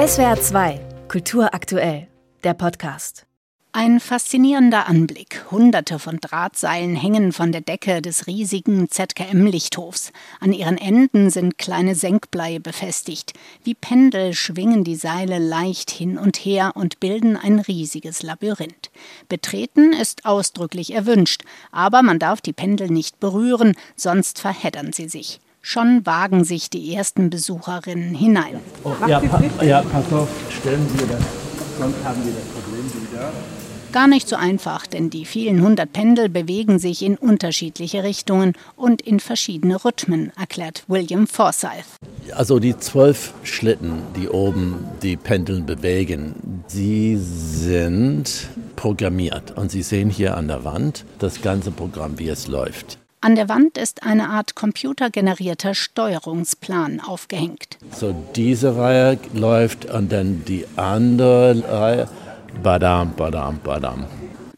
SWR 2, Kultur aktuell, der Podcast. Ein faszinierender Anblick. Hunderte von Drahtseilen hängen von der Decke des riesigen ZKM-Lichthofs. An ihren Enden sind kleine Senkbleie befestigt. Wie Pendel schwingen die Seile leicht hin und her und bilden ein riesiges Labyrinth. Betreten ist ausdrücklich erwünscht, aber man darf die Pendel nicht berühren, sonst verheddern sie sich. Schon wagen sich die ersten Besucherinnen hinein. Oh, ja, pa ja, pass auf, stellen Sie das, sonst haben wir das Problem wieder. Gar nicht so einfach, denn die vielen hundert Pendel bewegen sich in unterschiedliche Richtungen und in verschiedene Rhythmen, erklärt William Forsyth. Also die zwölf Schlitten, die oben die Pendeln bewegen, sie sind programmiert. Und Sie sehen hier an der Wand das ganze Programm, wie es läuft. An der Wand ist eine Art computergenerierter Steuerungsplan aufgehängt. So diese Reihe läuft und dann die andere Reihe Badam, badam, badam.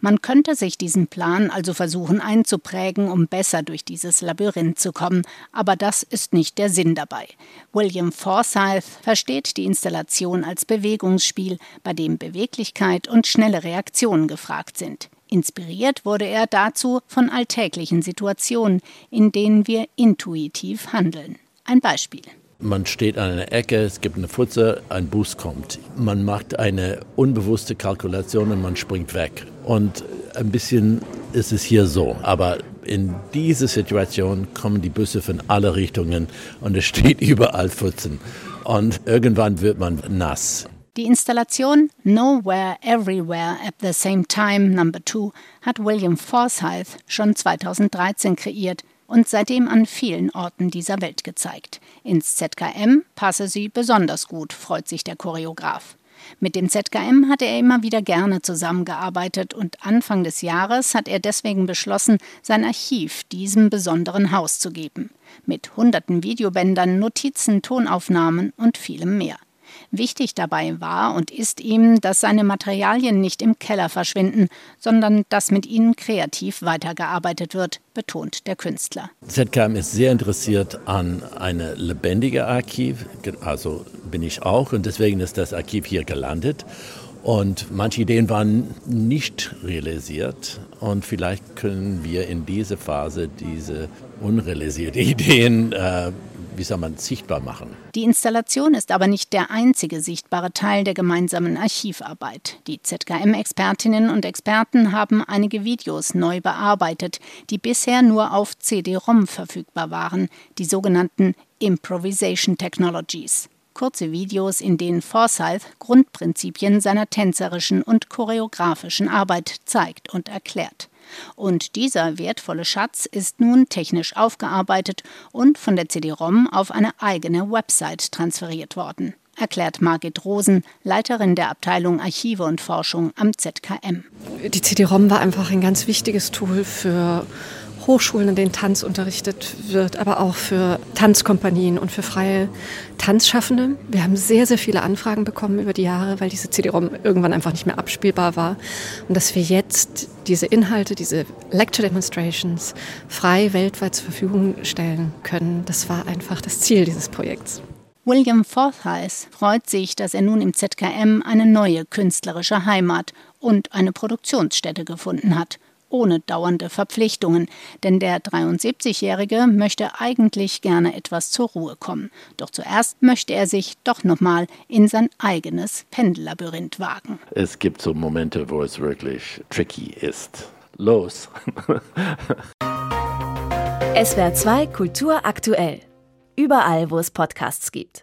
Man könnte sich diesen Plan also versuchen einzuprägen, um besser durch dieses Labyrinth zu kommen, aber das ist nicht der Sinn dabei. William Forsyth versteht die Installation als Bewegungsspiel, bei dem Beweglichkeit und schnelle Reaktionen gefragt sind. Inspiriert wurde er dazu von alltäglichen Situationen, in denen wir intuitiv handeln. Ein Beispiel. Man steht an einer Ecke, es gibt eine Pfütze, ein Bus kommt. Man macht eine unbewusste Kalkulation und man springt weg. Und ein bisschen ist es hier so. Aber in dieser Situation kommen die Busse von alle Richtungen und es steht überall Pfützen. Und irgendwann wird man nass. Die Installation Nowhere Everywhere at the Same Time Number 2 hat William Forsyth schon 2013 kreiert und seitdem an vielen Orten dieser Welt gezeigt. Ins ZKM passe sie besonders gut, freut sich der Choreograf. Mit dem ZKM hatte er immer wieder gerne zusammengearbeitet und Anfang des Jahres hat er deswegen beschlossen, sein Archiv diesem besonderen Haus zu geben. Mit hunderten Videobändern, Notizen, Tonaufnahmen und vielem mehr. Wichtig dabei war und ist ihm, dass seine Materialien nicht im Keller verschwinden, sondern dass mit ihnen kreativ weitergearbeitet wird, betont der Künstler. ZKM ist sehr interessiert an eine lebendige Archiv, also bin ich auch und deswegen ist das Archiv hier gelandet. Und manche Ideen waren nicht realisiert und vielleicht können wir in dieser Phase diese unrealisierten Ideen äh, wie soll man, sichtbar machen. Die Installation ist aber nicht der einzige sichtbare Teil der gemeinsamen Archivarbeit. Die ZKM-Expertinnen und Experten haben einige Videos neu bearbeitet, die bisher nur auf CD-ROM verfügbar waren, die sogenannten Improvisation Technologies. Kurze Videos, in denen Forsyth Grundprinzipien seiner tänzerischen und choreografischen Arbeit zeigt und erklärt. Und dieser wertvolle Schatz ist nun technisch aufgearbeitet und von der CD-ROM auf eine eigene Website transferiert worden erklärt Margit Rosen, Leiterin der Abteilung Archive und Forschung am ZKM. Die CD-ROM war einfach ein ganz wichtiges Tool für Hochschulen, in denen Tanz unterrichtet wird, aber auch für Tanzkompanien und für freie Tanzschaffende. Wir haben sehr, sehr viele Anfragen bekommen über die Jahre, weil diese CD-ROM irgendwann einfach nicht mehr abspielbar war. Und dass wir jetzt diese Inhalte, diese Lecture Demonstrations frei weltweit zur Verfügung stellen können, das war einfach das Ziel dieses Projekts. William Forsyth freut sich, dass er nun im ZKM eine neue künstlerische Heimat und eine Produktionsstätte gefunden hat ohne dauernde Verpflichtungen, denn der 73-Jährige möchte eigentlich gerne etwas zur Ruhe kommen. Doch zuerst möchte er sich doch nochmal in sein eigenes Pendellabyrinth wagen. Es gibt so Momente, wo es wirklich tricky ist. Los! SWR 2 Kultur aktuell. Überall, wo es Podcasts gibt.